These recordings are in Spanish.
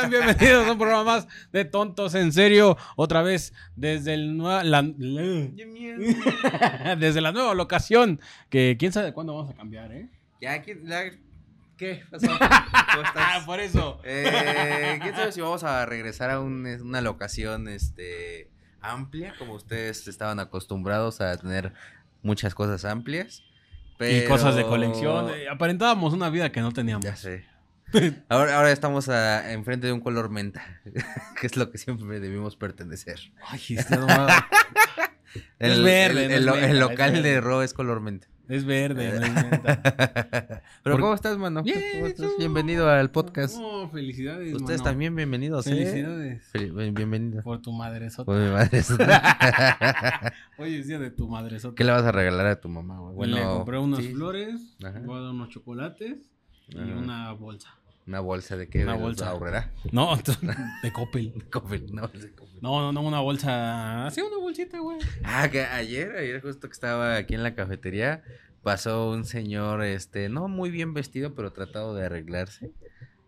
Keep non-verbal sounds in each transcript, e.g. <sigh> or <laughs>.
sean <laughs> bienvenidos a un programa más de Tontos en Serio. Otra vez desde el nue- la, <laughs> desde la nueva locación. Que quién sabe cuándo vamos a cambiar, ¿eh? Ya, ¿quién- la- ¿qué pasó? <laughs> ¿Cómo estás? Ah, por eso. Eh, ¿Quién sabe si vamos a regresar a un- una locación este, amplia, como ustedes estaban acostumbrados a tener muchas cosas amplias? Y cosas de colección. eh, aparentábamos una vida que no teníamos. Ya sé. <laughs> Ahora, ahora estamos a- enfrente de un color menta, <laughs> que es lo que siempre debimos pertenecer. Ay, este no va- Es El, verde, el- no el es menta, el local de Ro es color menta. Es verde, no es menta. <laughs> Pero ¿cómo estás, mano? Bien, ¿Cómo estás? tú. Bienvenido al podcast. No, felicidades. Ustedes mano. también bienvenidos, ¿eh? Felicidades. Fel- bien- Bienvenidos. Por tu madre Por mi madre. Hoy es día de tu madre ¿Qué le vas a regalar a tu mamá? Bueno, le compré unas sí, flores, Ajá. voy a dar unos chocolates y Ajá. una bolsa. Una bolsa de qué? Una ¿De bolsa. Aurrera? No, de Coppel. <laughs> De Coppel. No, no, no, una bolsa. Así una bolsita, güey. Ah, que ayer, ayer justo que estaba aquí en la cafetería, pasó un señor, este, no muy bien vestido, pero tratado de arreglarse,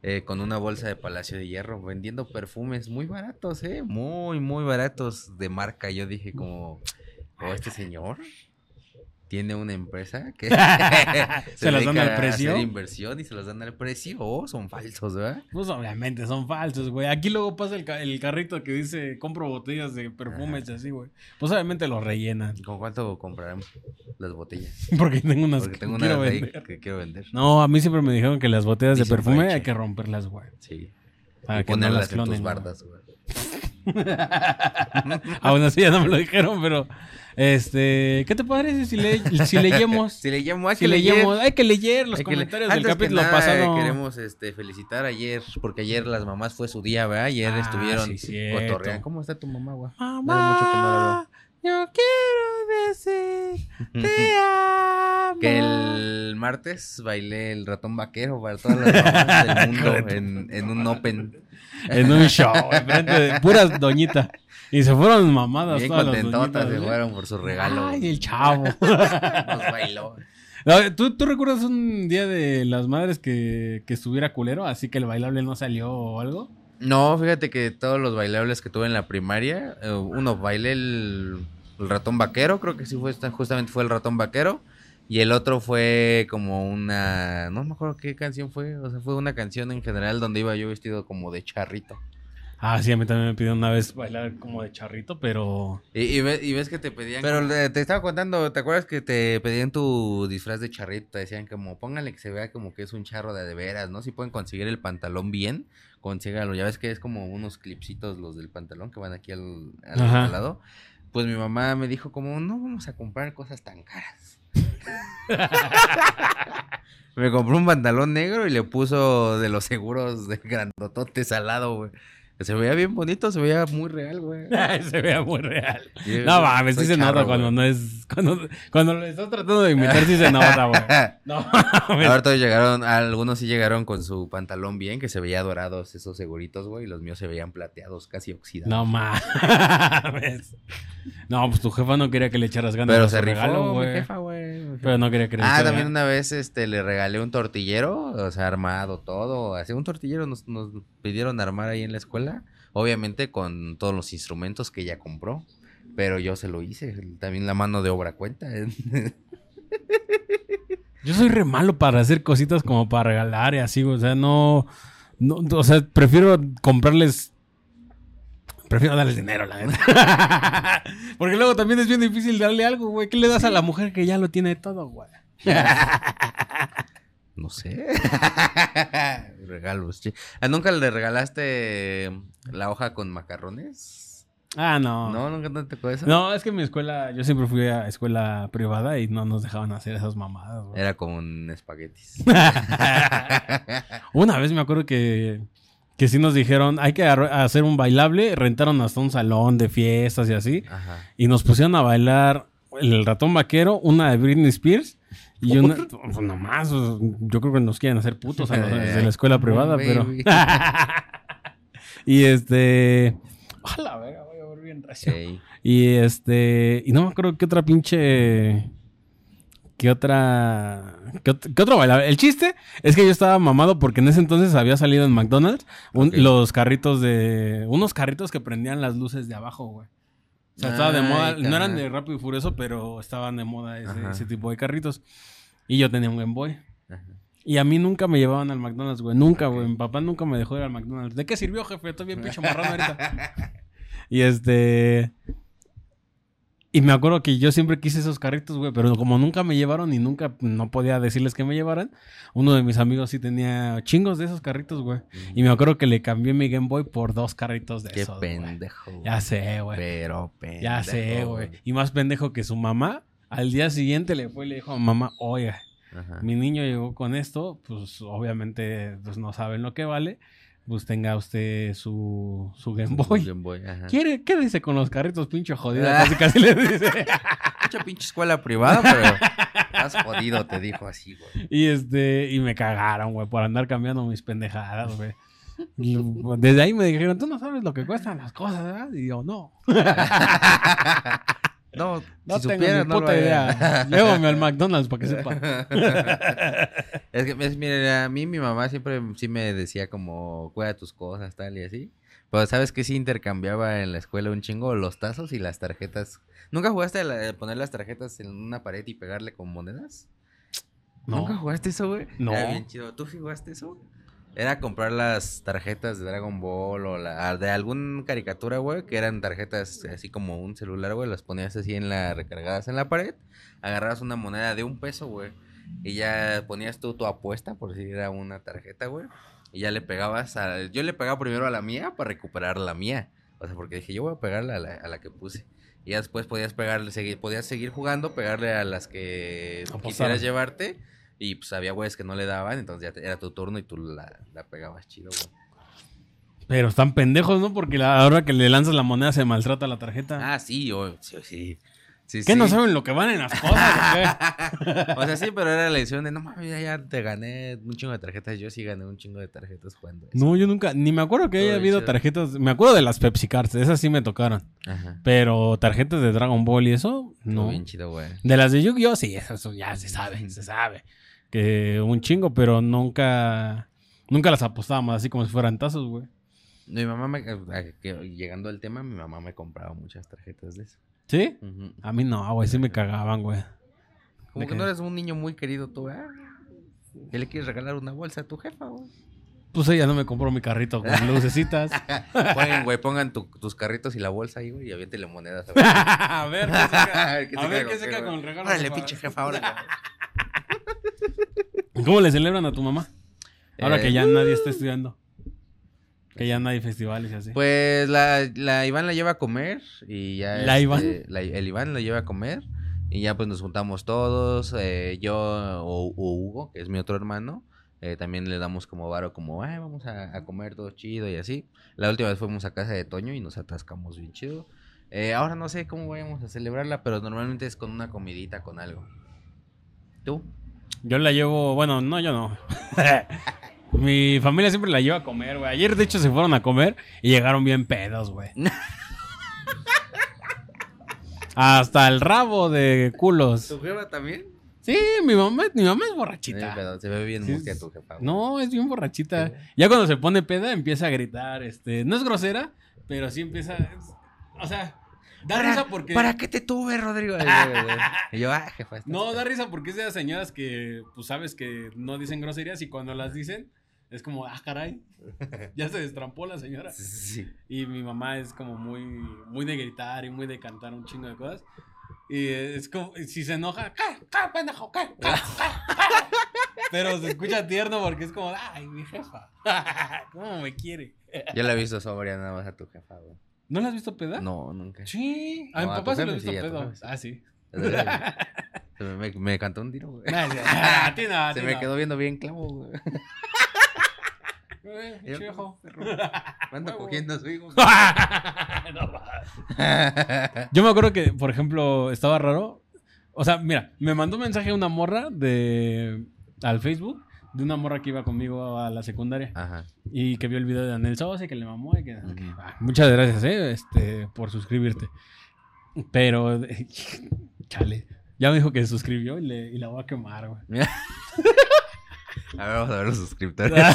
eh, con una bolsa de Palacio de Hierro, vendiendo perfumes muy baratos, eh, muy, muy baratos de marca. Yo dije como, oh, este señor tiene una empresa que <laughs> ¿Se las dan al precio? inversión y se las dan al precio. Oh, son falsos, ¿verdad? Pues obviamente son falsos, güey. Aquí luego pasa el, ca- el carrito que dice compro botellas de perfumes y así, güey. Pues obviamente lo rellenan. ¿Con cuánto compraremos las botellas? <laughs> Porque tengo unas Porque que tengo quiero ahí vender. que quiero vender. No, a mí siempre me dijeron que las botellas de perfume hay que romperlas, güey. Sí. Para y que no las ponerlas en tus clonen. bardas, güey. <laughs> Aún así ya no me lo dijeron, pero este, ¿qué te parece si, le, si leyemos? <laughs> Si le llamo, hay si que leer. leyemos, hay que leer los que le- comentarios del capítulo nada, pasado. Queremos este, felicitar ayer, porque ayer las mamás fue su día, ¿verdad? Ayer Ah, estuvieron sí, cotorreando. ¿Cómo está tu mamá, güey? Mamá, mucho que no la yo quiero decir te amo. Que el martes bailé el ratón vaquero para todas las mamás del <laughs> mundo en, en un open. En un show, enfrente de puras doñitas. Y se fueron mamadas Bien todas las contentotas doñitas. se fueron por su regalo. Ay, el chavo. <laughs> Nos bailó. No, ¿Tú, ¿Tú recuerdas un día de las madres que, que estuviera culero? Así que el bailable no salió o algo. No, fíjate que todos los bailables que tuve en la primaria, eh, uno bailé el, el ratón vaquero, creo que sí fue justamente fue el ratón vaquero, y el otro fue como una, no me acuerdo qué canción fue, o sea, fue una canción en general donde iba yo vestido como de charrito. Ah, sí, a mí también me pidieron una vez bailar como de charrito, pero... Y, y ve- y ves que te pedían... Pero le- te estaba contando, ¿te acuerdas que te pedían tu disfraz de charrito? Te decían como, póngale que se vea como que es un charro de de veras, ¿no? Si pueden conseguir el pantalón bien, consíganlo. Ya ves que es como unos clipsitos los del pantalón que van aquí al, al lado. Pues mi mamá me dijo como, no vamos a comprar cosas tan caras. <laughs> me compró un pantalón negro y le puso de los seguros de grandototes al lado, güey. Se veía bien bonito, se veía muy real, güey. <laughs> se vea muy real. Yo- No mames, sí se nota charro, cuando güey. no es... Cuando, cuando lo estás tratando de imitar sí se <laughs> nota, güey. No mames. Ahora todos llegaron, algunos sí llegaron con su pantalón bien, que se veía dorados esos seguritos, güey, y los míos se veían plateados, casi oxidados. No mames. No, pues tu jefa no quería que le echaras ganas Pero se rifó, regalo, mi güey. jefa, güey. mi Pero no quería que le Ah, echaras también ganas. una vez este le regalé un tortillero, o sea, armado todo, así un tortillero nos, nos pidieron armar ahí en la escuela, obviamente con todos los instrumentos que ella compró, pero yo se lo hice, también la mano de obra cuenta. <laughs> Yo soy re malo para hacer cositas como para regalar y así, o sea, no, no o sea, prefiero comprarles, prefiero darles dinero, la neta. <laughs> Porque luego también es bien difícil darle algo, güey. ¿Qué le das a la mujer que ya lo tiene todo, güey? <laughs> No sé. <laughs> Regalos. ¿Ah, ¿Nunca le regalaste la hoja con macarrones? Ah, no. No, nunca te tocó eso. No, es que mi escuela, yo siempre fui a escuela privada y no nos dejaban hacer esas mamadas. Era con espaguetis. <laughs> Una vez me acuerdo que, que sí nos dijeron, hay que hacer un bailable, rentaron hasta un salón de fiestas y así, Ajá. y nos pusieron a bailar el ratón vaquero, una de Britney Spears, y una, pues nomás, yo creo que nos quieren hacer putos a los de la escuela privada, pero... <laughs> <laughs> Y este... A la verga, voy a ver bien recio. Y este, y no me acuerdo qué otra pinche ¿Qué otra. ¿Qué, ot- qué otro bailaba? El chiste es que yo estaba mamado porque en ese entonces había salido en McDonald's un- los carritos de. Unos carritos que prendían las luces de abajo, güey. Estaba de Ay, moda. No eran de rápido y furioso, pero estaban de moda ese, tipo de carritos. Y yo tenía un Game Boy. Ajá. Y a mí nunca me llevaban al McDonald's, güey. Nunca, güey. Mi papá nunca me dejó ir al McDonald's. ¿De qué sirvió, jefe? Estoy bien pinche marrano ahorita. <laughs> y este. Y me acuerdo que yo siempre quise esos carritos, güey. Pero como nunca me llevaron y nunca no podía decirles que me llevaran, uno de mis amigos sí tenía chingos de esos carritos, güey. Y me acuerdo que le cambié mi Game Boy por dos carritos de Qué esos. güey. pendejo. güey. Ya sé, güey. Pero pendejo. Ya sé, güey. Y más pendejo que su mamá. Al día siguiente le fue y le dijo a mamá, oiga, Ajá. mi niño llegó con esto, pues obviamente pues no saben lo que vale, pues tenga usted su, su Game Boy. Game Boy, ajá. ¿Quiere, ¿Qué dice con los carritos, pinche jodido? Casi casi le dice. <laughs> Mucha pinche escuela privada, pero estás jodido, te dijo así, güey. y este, y me cagaron, güey, por andar cambiando mis pendejadas, güey. Y, Desde ahí me dijeron, tú no sabes lo que cuestan las cosas, ¿verdad? Y yo, no, <laughs> No, no si tengo supieras, ni no puta idea. Llévame al McDonald's para que sepa. <laughs> es que, es, mira, a mí mi mamá siempre sí me decía como, cuida tus cosas, tal y así. Pero ¿sabes que Sí intercambiaba en la escuela un chingo los tazos y las tarjetas. ¿Nunca jugaste a la- a poner las tarjetas en una pared y pegarle con monedas? ¿Nunca No. jugaste eso, güey? No. Era bien chido. ¿Tú jugaste eso? Era comprar las tarjetas de Dragon Ball o la, de algún caricatura, güey, que eran tarjetas así como un celular, güey, las ponías así en la recargadas en la pared, agarrabas una moneda de un peso, güey, y ya ponías tú tu apuesta por si era una tarjeta, güey, y ya le pegabas a... Yo le pegaba primero a la mía para recuperar la mía, o sea, porque dije, yo voy a pegarle a la, a la que puse. Y ya después podías pegarle, seguir, podías seguir jugando, pegarle a las que quisieras llevarte. Y pues había güeyes que no le daban, entonces ya te- era tu turno y tú la, la pegabas chido, güey. Pero están pendejos, ¿no? Porque la a la hora que le lanzas la moneda se maltrata la tarjeta. Ah, sí, yo, sí, sí. sí, ¿Qué sí. no saben lo que van en las cosas? <laughs> o sea, sí, pero era la lección de, no mames, ya, ya te gané un chingo de tarjetas. Yo sí gané un chingo de tarjetas jugando eso. No, yo nunca, ni me acuerdo que Todo haya habido tarjetas. Me acuerdo de las Pepsi Cards, esas sí me tocaron. Ajá. Pero tarjetas de Dragon Ball y eso, No. no. bien chido, güey. De las de Yu-Gi-Oh, sí, eso, eso ya se sabe, se sabe. Que un chingo, pero nunca, nunca las apostábamos así como si fueran tazos, güey. Mi mamá, me, llegando al tema, mi mamá me compraba muchas tarjetas de eso. ¿Sí? A mí no, güey, sí me cagaban, güey. Como ¿De que no eres un niño muy querido tú, ¿eh? ¿Qué le quieres regalar una bolsa a tu jefa, güey? Pues ella no me compró mi carrito con <laughs> lucecitas. Pongan, güey, pongan tu- tus carritos y la bolsa ahí, güey, y aviéntele monedas. A <laughs> ver, a ver, ¿qué saca <laughs> ver con el regalo. Órale, pinche jefa, órale. ¿Cómo le celebran a tu mamá? Ahora Eh, que ya nadie está estudiando. Que ya no hay festivales y así. Pues la, la Iván la lleva a comer y ya... ¿La este, Iván? la- el Iván la lleva a comer y ya pues nos juntamos todos, eh, yo o, o Hugo, que es mi otro hermano, eh, también le damos como varo, como, ay, vamos a, a comer todo chido y así. La última vez fuimos a casa de Toño y nos atascamos bien chido. Eh, ahora no sé cómo vayamos a celebrarla, pero normalmente es con una comidita, con algo. ¿Tú? Yo la llevo, bueno, no, yo no. <laughs> Mi familia siempre la lleva a comer, güey. Ayer, de hecho, se fueron a comer y llegaron bien pedos, güey. <laughs> Hasta el rabo de culos. ¿Tu jefa también? Sí, mi mamá, mi mamá es borrachita. pero se ve bien Sí, mustia tu jefa. güey. No, es bien borrachita. Sí. Ya cuando se pone peda empieza a gritar, este, no es grosera, pero sí empieza, o sea, da ¿Para- risa porque ¿Para qué te tuve, Rodrigo? <laughs> Y yo, ah, jefa. no da risa porque es de las señoras que pues sabes que no dicen groserías y cuando las dicen es como, ah, caray. <laughs> Ya se destrampó la señora. Sí, sí, sí. Y mi mamá es como muy muy de gritar y muy de cantar un chingo de cosas. Y es como, si se enoja, ¡cá, cá, pendejo, cá, cá, cá, cá". Pero se escucha tierno porque es como, ay, mi jefa. <laughs> ¿Cómo me quiere? Yo la he visto sobria nada más a tu jefa, güey. ¿No la has visto peda? No, nunca. Sí. A No, mi papá se lo he visto sí, pedo. Ah, sí. <laughs> Se me, me, me cantó un tiro, güey. <laughs> a ti no, a Se me quedó viendo bien clavo, güey. Eh, <laughs> Yo- ando cogiendo a su hijo. Yo me acuerdo que, por ejemplo, estaba raro. O sea, mira, me mandó un mensaje una morra de al Facebook de una morra que iba conmigo a la secundaria Ajá. y que vio el video de Daniel Sosa y que le mamó y que. Ah, muchas gracias, eh, este, por suscribirte. Pero <laughs> chale, Ya me dijo que se suscribió y, le, y la voy a quemar, güey. <laughs> A ver, vamos a ver los suscriptores. <laughs>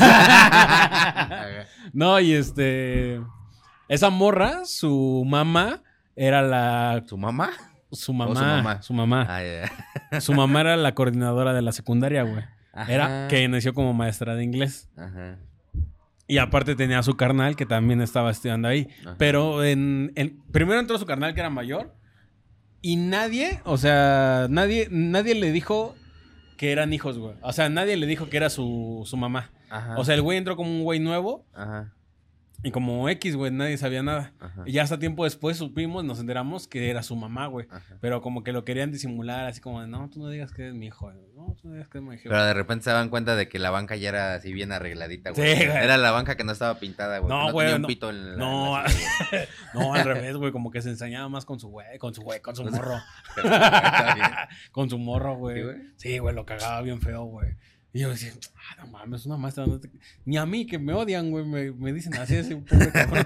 no, y este. Esa morra, su mamá, era la. ¿Su mamá? Su mamá. su mamá. Ah, ya. Su mamá era la coordinadora de la secundaria, güey. Era que nació como maestra de inglés. Ajá. Y aparte tenía a su carnal que también estaba estudiando ahí. Ajá. Pero en, en- primero entró su carnal que era mayor. Y nadie, o sea, nadie, nadie le dijo que eran hijos, güey. O sea, nadie le dijo que era su, su mamá. Ajá. O sea, el güey entró como un güey nuevo. Ajá. Y como X, güey, nadie sabía nada. Ajá. Y ya hasta tiempo después supimos, nos enteramos que era su mamá, güey. Pero como que lo querían disimular, así como de, no, tú no digas que eres mi hijo. No, tú no digas que es mi hijo. Pero de repente se daban cuenta de que la banca ya era así bien arregladita, güey. Sí. Era la banca que no estaba pintada, güey. No, güey, un no. pito en la, No, en la silla, <laughs> no, al revés, güey, como que se ensañaba más con su güey, con su güey, con su morro. <laughs> con su morro, güey. ¿Sí, güey? Sí, güey, lo cagaba bien feo, güey. Y yo decía, ah, no mames, una maestra. Ni a mí, que me odian, güey, me, me dicen así, ese pobre cabrón.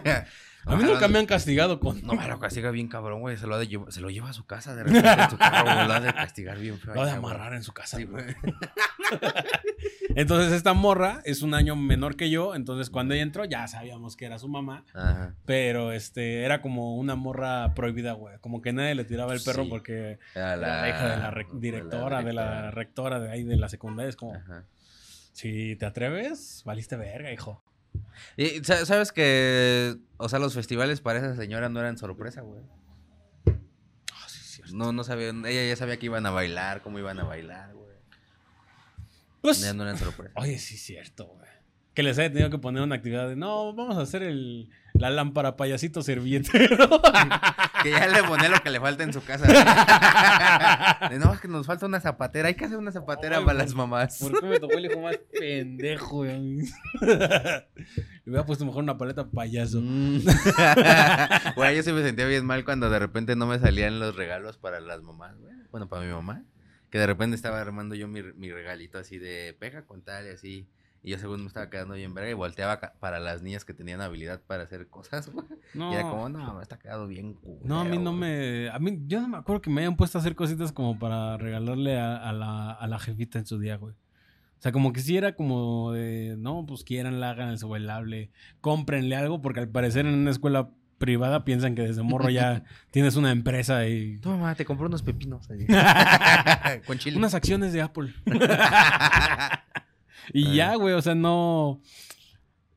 A mí nunca me han castigado con. No, me lo <laughs> castiga bien cabrón, güey. Se lo, ha de llevar- se lo lleva a su casa de repente en su carro, güey. Lo ha de castigar bien feo. Lo ha de amarrar en su casa, Sí, güey. <laughs> Entonces, esta morra es un año menor que yo. Entonces, cuando ella entró, ya sabíamos que era su mamá. Ajá. Pero este era como una morra prohibida, güey. Como que nadie le tiraba el perro Sí. porque Era la hija de la de directora, de la rectora de ahí de la secundaria. Es como, Ajá. si te atreves, valiste verga, hijo. Y sa- sabes que, o sea, los festivales para esa señora no eran sorpresa, güey. Ah, sí, es cierto. No, no sabían, ella ya sabía que iban a bailar, cómo iban a bailar, güey. Pues, Ya no eran sorpresa. oye, sí es cierto, güey. Que les haya tenido que poner una actividad de, no, vamos a hacer el, la lámpara payasito servilletero. <laughs> Que ya le pone lo que le falta en su casa. <laughs> De, no, es que nos falta una zapatera. Hay que hacer una zapatera Ay, para las mamás. ¿Por qué me tocó el hijo más pendejo? <laughs> Le hubiera puesto mejor una paleta payaso. Mm. <laughs> Güey, yo sí me sentía bien mal cuando de repente no me salían los regalos para las mamás. Bueno, para mi mamá. Que de repente estaba armando yo mi, mi regalito así de pega con tal y así. Y yo según me estaba quedando bien verga y volteaba para las niñas que tenían habilidad para hacer cosas, <laughs> güey. No. Y era como, no, me está quedado bien culero, No, a mí no güey". me. A mí, yo no me acuerdo que me hayan puesto a hacer cositas como para regalarle a, a la, a la jefita en su día, güey. O sea, como que sí era como de. No, pues quieranla, hagan el su bailable. Cómprenle algo, porque al parecer en una escuela privada piensan que desde morro ya <laughs> tienes una empresa y. Toma, mamá, te compré unos pepinos. ahí. <laughs> con chile. Unas acciones de Apple. Y ya, güey, o sea, no.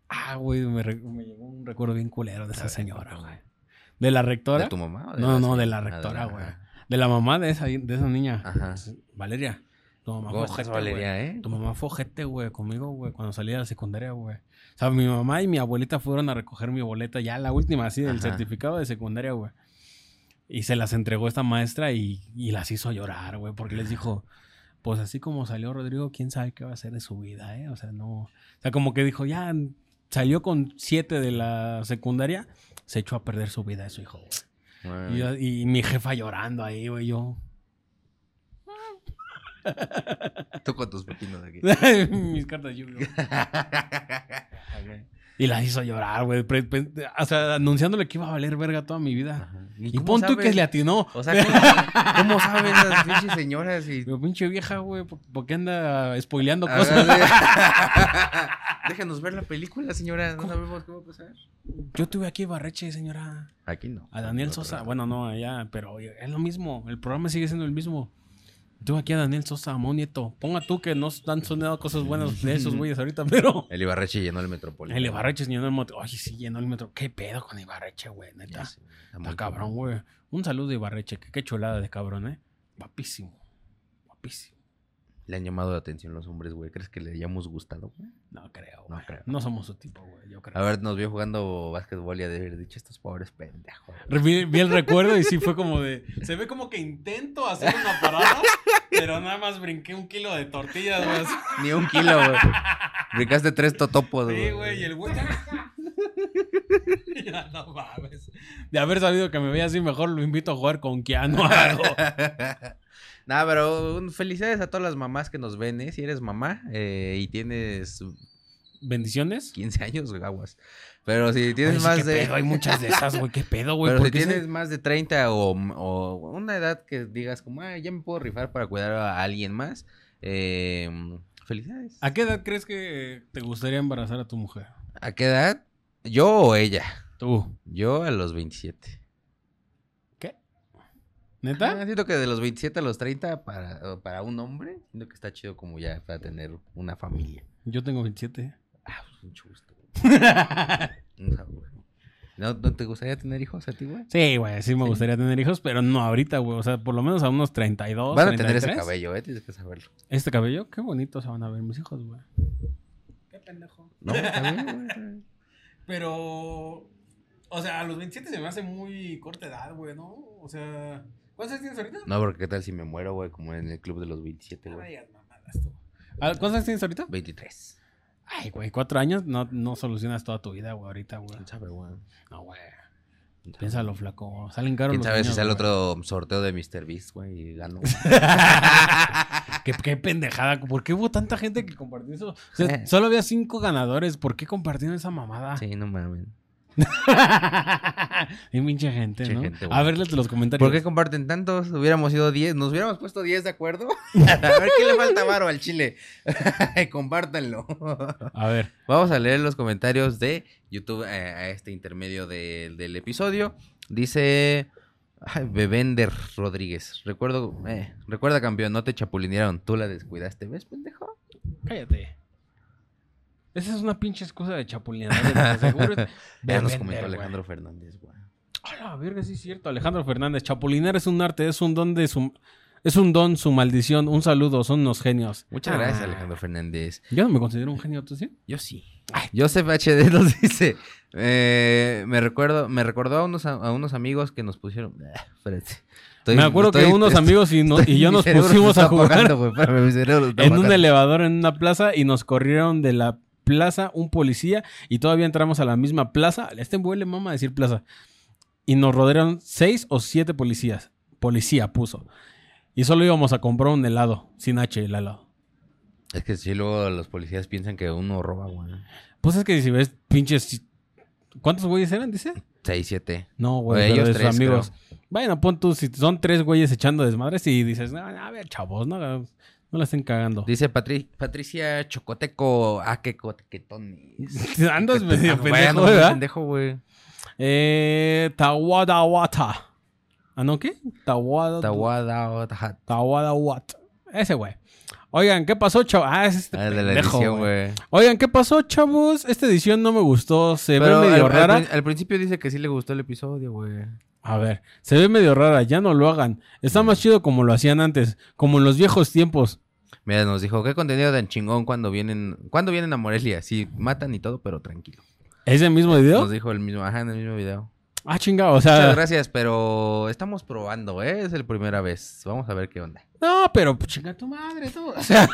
Ah, güey, me, me llegó un recuerdo bien culero de esa señora, güey. ¿De la rectora? ¿De tu mamá? o de No, no, de la rectora, güey. De la mamá de esa, de esa niña. Ajá. Valeria. Tu mamá ¿Cómo fue estás, ojete, Valeria, eh? Tu mamá fue ojete, güey, conmigo, güey, cuando salí de la secundaria, güey. O sea, mi mamá y mi abuelita fueron a recoger mi boleta, ya la última, así, del Ajá. certificado de secundaria, güey. Y se las entregó esta maestra y, y las hizo llorar, güey, porque les dijo, pues así como salió Rodrigo, quién sabe qué va a hacer de su vida, ¿eh? O sea, no... O sea, como que dijo, ya salió con siete de la secundaria, se echó a perder su vida de su hijo, güey. Y, mi jefa llorando ahí, güey, yo... Tú con tus pepinos aquí. <laughs> Mis cartas de Yu-Gi-Oh. <laughs> Y la hizo llorar, güey. O sea, anunciándole que iba a valer verga toda mi vida. Ajá. Y, pon tú que le atinó. O sea, ¿cómo, cómo saben esas <laughs> pinches señoras? Y... Pero pinche vieja, güey, ¿por, qué anda spoileando Ah, cosas? sí. <laughs> Déjanos ver la película, señora. No ¿Cómo? sabemos qué va a pasar. Yo tuve aquí a Ibarreche, señora. Aquí no. A Daniel Sosa. Bueno, no, allá, pero es lo mismo. El programa sigue siendo el mismo. Tuve aquí a Daniel Sosa, Amón Nieto. Ponga tú que no han sonado cosas buenas de esos güeyes ahorita, <laughs> pero. El Ibarreche llenó el Metropolitano. El Ibarreche llenó el metro. Oye, sí, llenó el metro. ¿Qué pedo con Ibarreche, güey? Neta. está cabrón, güey. Un saludo de Ibarreche. que Qué chulada de cabrón, ¿eh? Guapísimo. Guapísimo. Le han llamado la atención los hombres, güey. ¿Crees que le hayamos gustado, güey? No creo, No güey. creo. No somos su tipo, güey. Yo creo. A ver, nos vio jugando básquetbol y ha de haber dicho estos pobres pendejos. Vi, vi el recuerdo y sí fue como de. Se ve como que intento hacer una parada, pero nada más brinqué un kilo de tortillas, güey. así. Ni un kilo, güey. Brincaste tres totopos, Sí, güey, y el güey. Ya, no mames. De haber sabido que me veía así, mejor lo invito a jugar con Keanu algo. Nada, pero felicidades a todas las mamás que nos ven, ¿eh? Si eres mamá eh, y tienes Bendiciones. 15 años, aguas. Pero si tienes Oye, más qué de... pedo, hay muchas de esas, güey. ¿Qué pedo, güey? Pero ¿Por si se- tienes más de 30 o, o una edad que digas como, ah, ya me puedo rifar para cuidar a alguien más, eh, felicidades. ¿A qué edad crees que te gustaría embarazar a tu mujer? ¿A qué edad? ¿Yo o ella? Tú. Yo a los 27. Ah, ¿Neta? siento que de los 27 a los 30 para, para un hombre, siento que está chido como ya para tener una familia. Yo tengo 27. Ah, pues mucho gusto. <laughs> Un sabor. ¿No, ¿No te gustaría tener hijos a ti, güey? Sí, güey, sí me gustaría tener hijos, pero no ahorita, güey. O sea, por lo menos a unos 32. Van a tener ese 33. cabello, ¿eh? Tienes que saberlo. Este cabello, qué bonito se van a ver mis hijos, güey. Qué pendejo. No, está bien, güey. Pero, o sea, a los 27 se me hace muy corta edad, güey, ¿no? O sea, ¿cuántos años tienes ahorita? No, porque qué tal si me muero, güey, como en el club de los 27, No güey. digas mamadas tú. Ah, ¿Cuántos años tienes ahorita? 23. Ay, güey, cuatro años no, no solucionas toda tu vida, güey, ahorita, güey. ¿Quién sabe, güey? No, güey. Piénsalo, flaco. Salen caros ¿Quién los sabe si niños, sale güey. otro sorteo de Mr. Beast, güey, y gano? <laughs> ¿Qué, qué pendejada. ¿Por qué hubo tanta gente que compartió eso? O sea, Eh. solo había cinco ganadores. ¿Por qué compartieron esa mamada? sí, no mames. <laughs> y pinche gente, ¿no? gente, güey. a verles los comentarios. ¿Por qué comparten tantos? Hubiéramos sido 10. Nos hubiéramos puesto 10 de acuerdo. <laughs> a ver qué le falta varo al chile. <laughs> Compártanlo. A ver. Vamos a leer los comentarios de YouTube eh, a este intermedio de- del episodio. Dice ay, Bebender Rodríguez. Recuerdo, eh, recuerda campeón, no te chapulinearon, tú la descuidaste, ¿ves, pendejo? Cállate. Esa es una pinche excusa de chapulinear. Seguro <laughs> Ya nos comentó. Alejandro Fernández, güey. A la verga, sí es cierto. Alejandro Fernández. Chapulinar es un arte, es un don de su... Es un don, su maldición. Un saludo, son unos genios. Muchas gracias, Ah. Alejandro Fernández. Yo no me considero un genio, ¿tú sí? Yo sí. Joseph HD <laughs> nos dice, eh, me recuerdo, me recordó a unos, a unos amigos que nos pusieron. <laughs> Espérate. Estoy- me acuerdo que unos estoy- amigos y, no- y yo nos pusimos a jugar apagando, en un apagando. elevador en una plaza y nos corrieron de la plaza un policía y todavía entramos a la misma plaza. Este huele mama decir plaza. Y nos rodearon seis o siete policías. Policía puso. Y solo íbamos a comprar un helado, sin H el helado. Es que si luego los policías piensan que uno roba, güey. Pues es que si ves pinches... ¿Cuántos güeyes eran, dice? 6, 7. No, güey, ellos de tres, amigos. Bueno, pon tú, si son tres güeyes echando desmadres y dices, "No, a ver, chavos, no, no la estén cagando. Dice Patri- Patricia Chocoteco, ah, qué coquetones. <laughs> Andas medio Ah, pendejo, ¿verdad? pendejo, güey. Eh, Tawadawata. ¿Ah, no qué? Tawada. Tawada, otaja. Tawadawat. Ese güey. Oigan, ¿qué pasó, chavos? Ah, es este Ah, de la pendejo, edición, güey. güey. Oigan, ¿qué pasó, chavos? Esta edición no me gustó. Se Pero ve medio al, rara. al principio dice que sí le gustó el episodio, güey. A ver, se ve medio rara. Ya no lo hagan. Está más chido como lo hacían antes. Como en los viejos tiempos. Mira, nos dijo, qué contenido tan chingón cuando vienen, cuando vienen a Morelia. Sí, matan y todo, pero tranquilo. ¿Ese mismo video? Nos dijo el mismo, ajá, en el mismo video. Ah, chingado. O Muchas sea, gracias, pero estamos probando, ¿eh? Es la primera vez. Vamos a ver qué onda. no, pero pues, chinga tu madre, todo. O sea,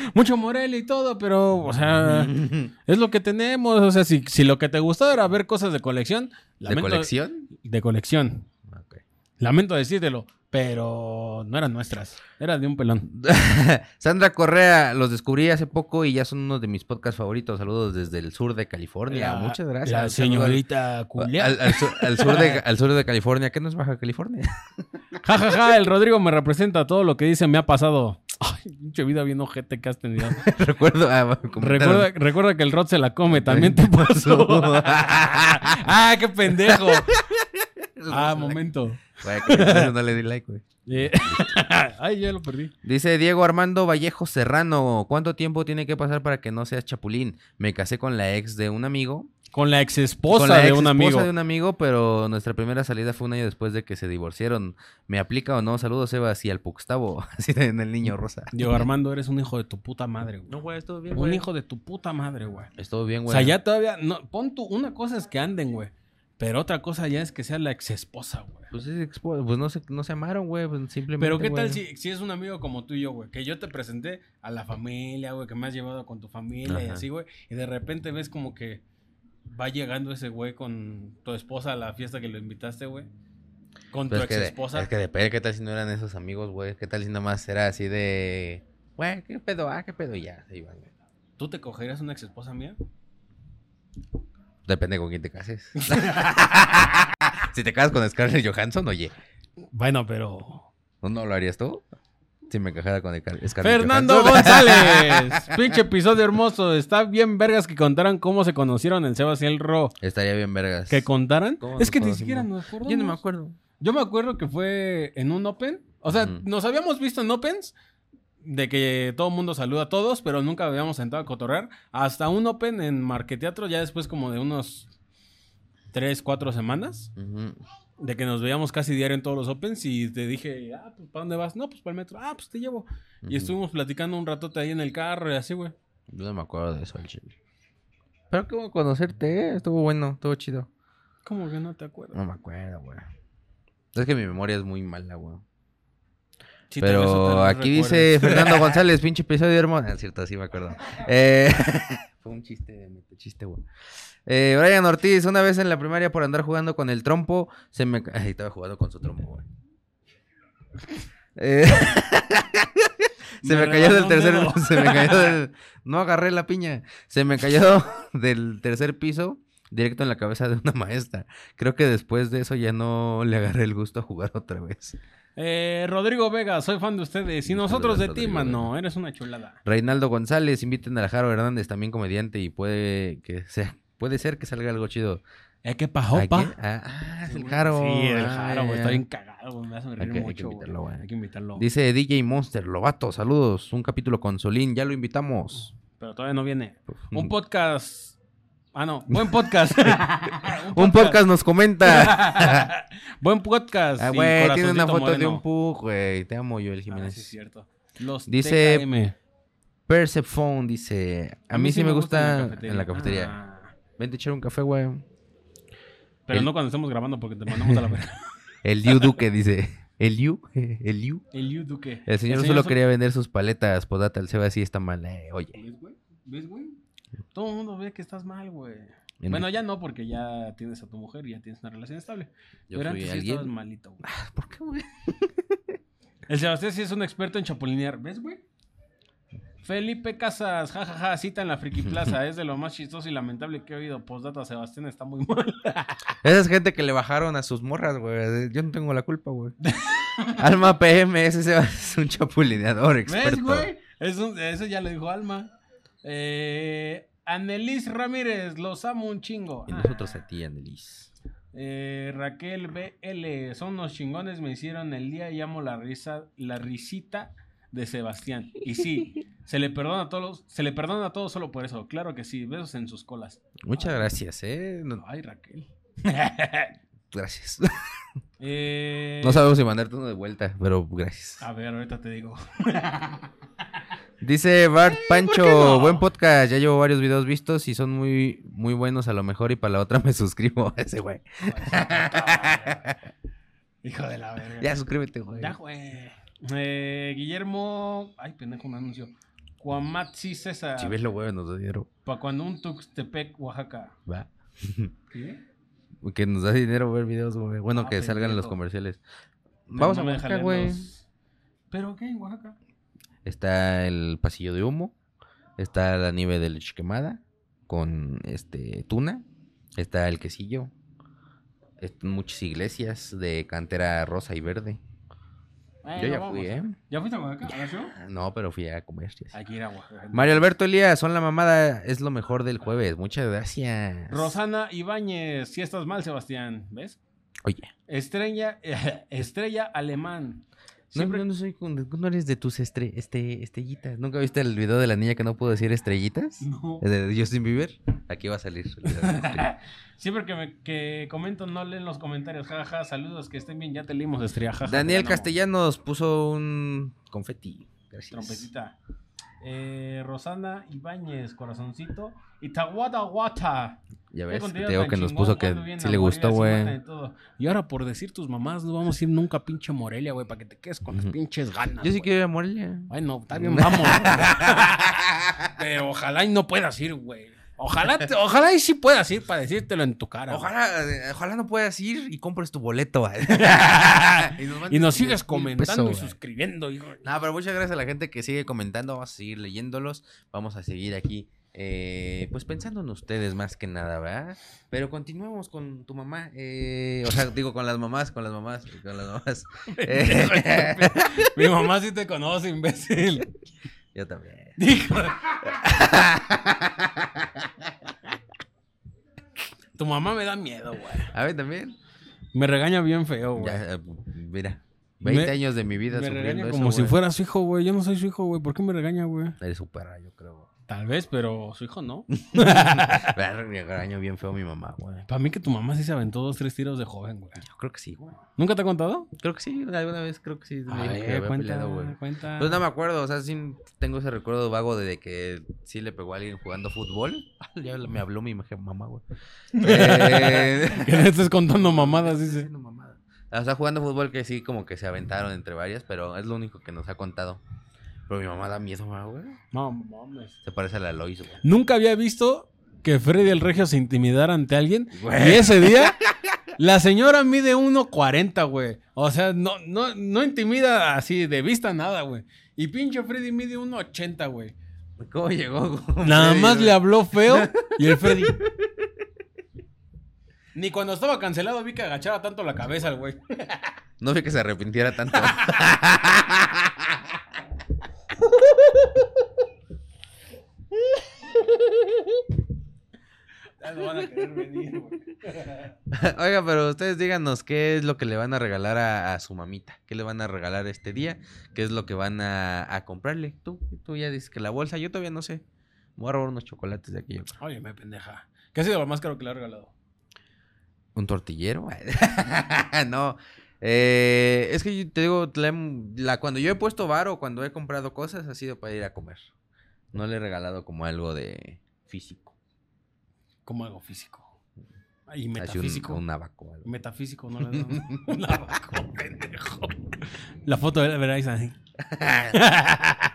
<laughs> mucho Morelia y todo, pero, o sea, <laughs> es lo que tenemos. O sea, si, si lo que te gustó era ver cosas de colección, ¿De colección? De colección. Ok. Lamento decírtelo, pero no eran nuestras. Era de un pelón. <laughs> Sandra Correa, los descubrí hace poco y ya son uno de mis podcasts favoritos. Saludos desde el sur de California. La- Muchas gracias. La señorita Culia. Al, al sur, al sur de, <laughs> al sur de California. ¿Qué no es Baja California? Ja, ja, ja, el Rodrigo me representa todo lo que dice me ha pasado. Ay, pinche vida bien ojete que has tenido. <laughs> Recuerdo. ah. Recuerda, recuerda que el Rod se la come, también te pasó. ah, qué pendejo. Ah, momento. Güey, no le di like, güey. Eh, <laughs> Ay, ya lo perdí. Dice Diego Armando Vallejo Serrano. ¿Cuánto tiempo tiene que pasar para que no seas chapulín? Me casé con la ex de un amigo. Con la ex esposa de un amigo. esposa de un amigo, pero nuestra primera salida fue un año después de que se divorciaron. ¿Me aplica o no? Saludos, Sebas, y al Puxtavo. <laughs> Así en el niño rosa. Diego Armando, eres un hijo de tu puta madre, güey. No, güey, estuvo bien, Un güey. hijo de tu puta madre, güey. Estuvo bien, O güey. sea, ya todavía. No, pon tú. Una cosa es que anden, güey. Pero otra cosa ya es que sea la ex esposa, güey. Pues, es expo- pues no, se, no se amaron, güey. Pues simplemente. Pero qué tal si, si es un amigo como tú y yo, güey. Que yo te presenté a la familia, güey. Que me has llevado con tu familia y así, güey. Y de repente ves como que va llegando ese güey con tu esposa a la fiesta que lo invitaste, güey. Con Pues tu es, que ex de- esposa. es que depende. ¿Qué tal si no eran esos amigos, güey? ¿Qué tal si nomás era así de. Güey, ¿qué pedo? Ah, ¿qué pedo? Y ya, se iban, güey. ¿Tú te cogerías una ex esposa mía? Depende con quién te cases. <laughs> <laughs> si te casas con Scarlett Johansson, oye. Bueno, pero. ¿No, no lo harías tú? Si me encajara con el Scarlett Fernando Johansson. <laughs> González. Pinche episodio hermoso. Está bien vergas que contaran cómo se conocieron el Sebas y el Ro. Estaría bien vergas. ¿Que contaran? ¿Cómo Es que ni siquiera nos acordamos. Yo no me acuerdo. Yo me acuerdo que fue en un Open. O sea, nos habíamos visto en Opens de que todo el mundo saluda a todos, pero nunca habíamos sentado a cotorrear. Hasta un Open en Marqueteatro, ya después como de unos 3, 4 semanas, de que nos veíamos casi diario en todos los Opens y te dije, ah, pues ¿para dónde vas? No, pues para el metro. Ah, pues te llevo. Y estuvimos platicando un ratote ahí en el carro y así, güey. Yo no me acuerdo de eso, al chile. Pero qué bueno conocerte, ¿eh? Estuvo bueno, estuvo chido. ¿Cómo que no te acuerdas? No me acuerdo, güey. Es que mi memoria es muy mala, güey. Sí, Pero aquí dice. Fernando <laughs> González, pinche episodio hermoso. Es cierto, sí me acuerdo. Eh, <laughs> fue un chiste, chiste, güey. Eh, Brian Ortiz, una vez en la primaria por andar jugando con el trompo, se me... Ay, estaba jugando con su trompo, güey. Eh, <laughs> se Me me cayó del tercer... Se me cayó del... No agarré la piña. Se me cayó del tercer piso directo en la cabeza de una maestra. Creo que después de eso ya no le agarré el gusto a jugar otra vez. Eh, Rodrigo Vega, soy fan de ustedes. Y nosotros de ti, mano. Eres una chulada. Reinaldo González, inviten a Jaro Hernández, también comediante, y puede que sea, puede ser que salga algo chido. ¿Eh, qué ¿A pasó, quién? pa? Ah, ah, es el Jaro. Sí, el Ah, Jaro, güey. ya. Está bien cagado, güey. Me hace reír que- hay que mucho, güey. invitarlo, güey. Hay que invitarlo. Dice DJ Monster, Lobato, saludos. Un capítulo con Solín, ya lo invitamos. Pero todavía no viene. Mm. Un podcast. Ah, no. Buen podcast. <laughs> Un podcast nos comenta. <laughs> Buen podcast. ah, güey, tiene una foto de un pug, güey. Te amo, Joel Ah, Jiménez. sí, es cierto. Los Dice- TKM. Persephone dice, a, mí sí me gusta en la cafetería. Ah, Vente a echar un café, güey. pero El- no cuando estemos grabando porque te mandamos a la verga. <laughs> El Liu Duque dice, ¿el Liu? ¿El Liu? El Liu Duque. El señor solo quería vender sus paletas, podata, el Seba así está mal. Eh, oye. ¿Ves, güey? ¿Ves, güey? Todo el mundo ve que estás mal, güey. En- Bueno, ya no, porque ya tienes a tu mujer y ya tienes una relación estable. Yo Pero antes sí alguien. estabas malito, güey. ¿Por qué, güey? <laughs> El Sebastián sí es un experto en chapulinear. ¿Ves, güey? Felipe Casas, jajaja, cita en la Friki Plaza. <laughs> es de lo más chistoso y lamentable que he oído. Postdata, Sebastián está muy mal. <laughs> Esa es gente que le bajaron a sus morras, güey. Yo no tengo la culpa, güey. Alma PM, ese es un chapulineador experto. ¿Ves, güey? Es un- eso ya lo dijo Alma. Eh, Anelis Ramírez, los amo un chingo. Y nosotros a ti, Annelies. Eh, Raquel BL, son unos chingones, me hicieron el día y amo la risa, la risita de Sebastián. Y sí, <laughs> se le perdona a todos, se le perdona a todos solo por eso. Claro que sí, besos en sus colas. Muchas gracias, eh. No- Ay, Raquel. <laughs> gracias. <laughs> Eh, No sabemos si mandarte uno de vuelta, pero gracias. A ver, ahorita te digo. Dice Bart Pancho, no? buen podcast, ya llevo varios videos vistos y son muy, muy buenos a lo mejor y para la otra <laughs> me suscribo a ese güey. <laughs> Hijo de la verga. Ya suscríbete, güey. Ya, güey. Eh, Guillermo. Ay, pendejo, un anuncio. Cuamatsi César. Si ves lo güey, nos da dinero. Pa' cuando un Tuxtepec, Oaxaca. Va. <laughs> ¿Qué? Que nos da dinero ver videos, güey. Bueno, Ah, que salgan en los comerciales. Pero Vamos no a Oaxaca, güey. los- ¿Pero qué en Oaxaca? Está el pasillo de humo. Está la nieve de leche quemada con este tuna. Está el quesillo. Están muchas iglesias de cantera rosa y verde. Eh, Yo no ya vamos. fui, ¿eh? ¿Ya fuiste a Oaxaca? ¿A show? No, pero fui a comer. sí, sí. Hay que ir a Oaxaca. Mario Alberto Elías, son la mamada, es lo mejor del jueves. Muchas gracias. Rosana Ibáñez. Si estás mal, Sebastián. ¿Ves? Oye, Estrella, <laughs> estrella alemán. No, Siempre- no, no soy, con- no eres de tus estre, este, estrellitas. ¿Nunca viste el video de la niña que no pudo decir estrellitas? No. ¿El de Justin Bieber? Aquí va a salir. <laughs> Siempre que, me, que comento no leen los comentarios. Jaja, saludos, que estén bien. Ya te leímos, estrella. Daniel. Castellanos puso un confeti. Gracias. Trompetita. Eh, Rosana Ibáñez, corazoncito. Y Taguata Guata. Ya ves, te digo que nos chingón, puso que vienen sí le gustó, güey. y ahora por decir tus mamás, no vamos a ir nunca a pinche Morelia, güey, para que te quedes con las pinches ganas. Yo sí güey. quiero ir a Morelia. Ay, no, está bien, vamos. <laughs> Pero ojalá y no puedas ir, güey. Ojalá, te- ojalá y sí puedas ir para decírtelo en tu cara. Ojalá, eh, ojalá no puedas ir y compres tu boleto. <laughs> Y nos sigues mil comentando y suscribiendo, hijo. No, pero muchas gracias a la gente que sigue comentando. Vamos a seguir leyéndolos. Vamos a seguir aquí eh, pues pensando en ustedes más que nada, ¿verdad? Pero continuemos con tu mamá, eh, o sea, digo con las mamás, con las mamás, con las mamás. Eh, <laughs> Mi mamá sí te conoce, imbécil. Yo también. <laughs> Dijo. Tu mamá me da miedo, güey. A ver, también. Me regaña bien feo, güey. Ya, eh, mira, 20 Me- años de mi vida Me regaña eso, como si fuera su hijo, güey. Yo no soy su hijo, güey. ¿Por qué me regaña, güey? Eres su perra, yo creo. Tal vez, pero su hijo no. <laughs> Me regañó bien feo mi mamá, güey. Para mí que tu mamá sí se aventó dos, tres tiros de joven, güey. Yo creo que sí, güey. ¿Nunca te ha contado? Creo que sí, alguna vez creo que sí. me A que había cuenta, peleado, güey. cuenta. Pues no me acuerdo, o sea, sí tengo ese recuerdo vago de que sí le pegó a alguien jugando fútbol. <laughs> Ya me habló mi imagen mamá, güey. <laughs> Eh, Que le estés contando mamadas, dice. haciendo mamada. O sea, jugando fútbol que sí, como que se aventaron entre varias, pero es lo único que nos ha contado. Pero mi mamá da miedo, güey. No mames. Se parece a la Lois, güey. Nunca había visto que Freddy el Regio se intimidara ante alguien. Güey. Y ese día, <laughs> la señora mide 1.40, güey. O sea, no, no, no intimida así de vista nada, güey. Y pinche Freddy mide 1.80, güey. ¿Cómo llegó? con Nada Freddy, más güey? le habló feo y el Freddy. <laughs> Ni cuando estaba cancelado vi que agachara tanto la cabeza el güey. No vi que se arrepintiera tanto. <laughs> Ya no van a querer venir, güey. <laughs> Oiga, pero ustedes díganos qué es lo que le van a regalar a, a su mamita. ¿Qué le van a regalar este día? ¿Qué es lo que van a, a comprarle? Tú, tú ya dices que la bolsa, yo todavía no sé. Me voy a robar unos chocolates de aquí. yo creo. Oye, me pendeja. ¿Qué ha sido lo más caro que le ha regalado? ¿Un tortillero? <laughs> no. Eh, es que yo te digo, la, la- cuando yo he puesto bar o cuando he comprado cosas ha sido para ir a comer. No le he regalado como algo de físico. Como algo físico. Y Así un, metafísico. un abaco. algo. Metafísico, no le <laughs> dan. Un abaco, <laughs> pendejo. La foto de veráis ahí. <laughs>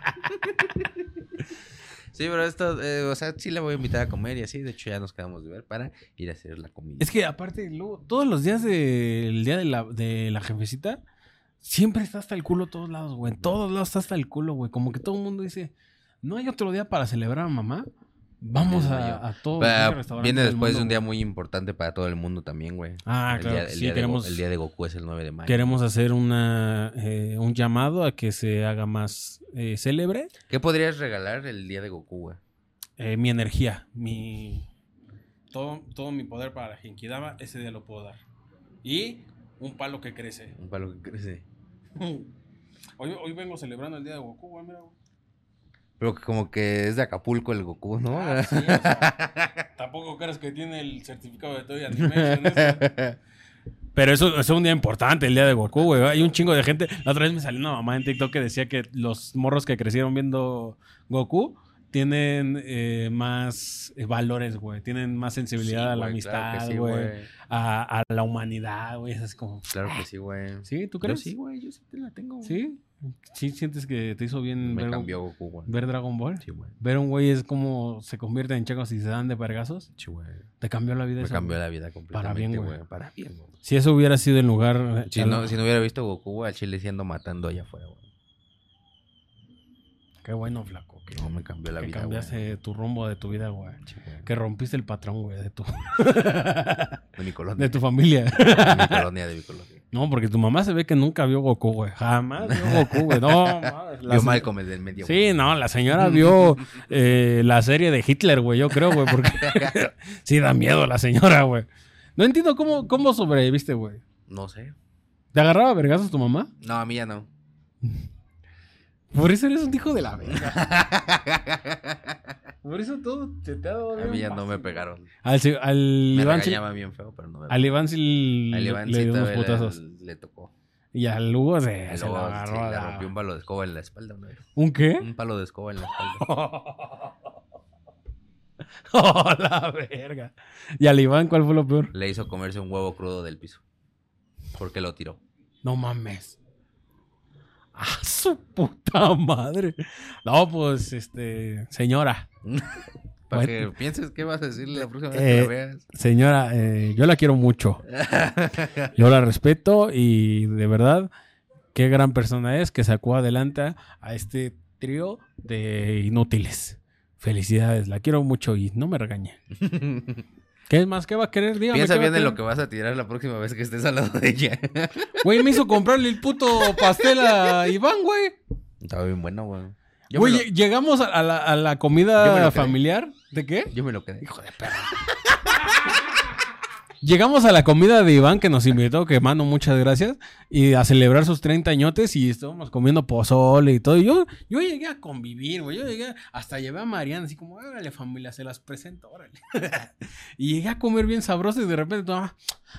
Sí, pero esto, eh, o sea, sí la voy a invitar a comer y así. De hecho, ya nos quedamos de ver para ir a hacer la comida. Es que aparte, luego, todos los días del día de la, de la jefecita, siempre está hasta el culo todos lados, güey. En todos lados está hasta el culo, güey. Como que todo el mundo dice, no hay otro día para celebrar a mamá. Vamos a, a todos viene después de un día muy importante para todo el mundo también, güey. Ah, el claro. día, el sí, día de queremos, el día de Goku es el 9 de mayo. queremos hacer una, eh, un llamado a que se haga más eh, célebre. ¿Qué podrías regalar el día de Goku, güey? Eh, mi energía, mi... Todo, todo mi poder para la Genkidama, ese día lo puedo dar. Y un palo que crece. Un palo que crece. <laughs> Hoy, hoy vengo celebrando el día de Goku, güey, mira. güey. Pero que como que es de Acapulco el Goku, ¿no? Ah, sí, o sea, <laughs> tampoco crees que tiene el certificado de Toy Animation. eso. <laughs> Pero eso, eso es un día importante, el día de Goku, güey. Hay un chingo de gente. La otra vez me salió una mamá en TikTok que decía que los morros que crecieron viendo Goku tienen eh, más valores, güey. Tienen más sensibilidad Sí, a la güey, claro que amistad, sí, güey. a, a la humanidad, güey. Es como... Claro que sí, güey. ¿Sí? ¿Tú Yo crees? sí, güey, yo sí te la tengo. güey. ¿Sí? ¿Sí sientes que te hizo bien Me ver, cambió Goku, güey. ver Dragon Ball? Sí, güey. Ver un güey es como se convierte en chacos y se dan de vergazos. Sí, güey. Te cambió la vida Me eso, cambió la vida completamente, bien, güey. güey. Para bien, güey. Si eso hubiera sido en lugar... Si no, si no hubiera visto Goku, güey, al chile siendo matando allá afuera, güey. Qué bueno, flaco. Que, No, me cambió la que vida, cambiaste güey. tu rumbo de tu vida, güey. Sí, güey. Que rompiste el patrón, güey, de tu, <laughs> De mi colonia. de tu familia. De mi colonia, de mi colonia. No, porque tu mamá se ve que nunca vio Goku, güey. Jamás vio <laughs> Goku, güey. No, madre. Se- Malcolm el del medio. Sí, güey. no, la señora <laughs> vio eh, la serie de Hitler, güey, yo creo, güey, porque <laughs> sí da miedo la señora, güey. No entiendo cómo, cómo sobreviviste, güey. No sé. ¿Te agarraba vergazos tu mamá? No, a mí ya no. Por eso eres un hijo de la verga. Por eso todo te, te ha dado A mí ya no me pegaron. Al, se- al Me Iván sí, bien feo, pero no me al Iván sí Al le, Iván le sí dio unos putazos. le, le tocó. Y al Hugo se, se sí, le rompí un palo de escoba en la espalda una vez. ¿Un qué? Un palo de escoba en la espalda. <laughs> <laughs> <laughs> oh, la verga. ¿Y al Iván cuál fue lo peor? Le hizo comerse un huevo crudo del piso. Porque lo tiró. No mames. A su puta madre. No, pues, este, señora. <laughs> Para Bueno. que pienses qué vas a decirle la próxima vez Eh, que la veas. Señora, eh, yo la quiero mucho. <laughs> Yo la respeto y de verdad, qué gran persona es que sacó adelante a este trío de inútiles. Felicidades, la quiero mucho y no me regañe. <laughs> ¿Qué más? ¿Qué va a querer? Dígame. Piensa ¿qué va bien en lo que vas a tirar la próxima vez que estés al lado de ella. Güey, me hizo comprarle el puto pastel a Iván, güey. Estaba bien bueno, güey. Güey, lo- llegamos a la, a comida familiar. ¿De qué? yo me lo quedé. Hijo de perra. <laughs> Llegamos a la comida de Iván que nos invitó, que mano, muchas gracias, y a celebrar sus 30 añotes y estábamos comiendo pozole y todo. Y yo, yo llegué a convivir, güey. Yo llegué, hasta llevé a Mariana, así como, órale familia, se las presento, órale. <laughs> y llegué a comer bien sabroso y de repente, tu mamá,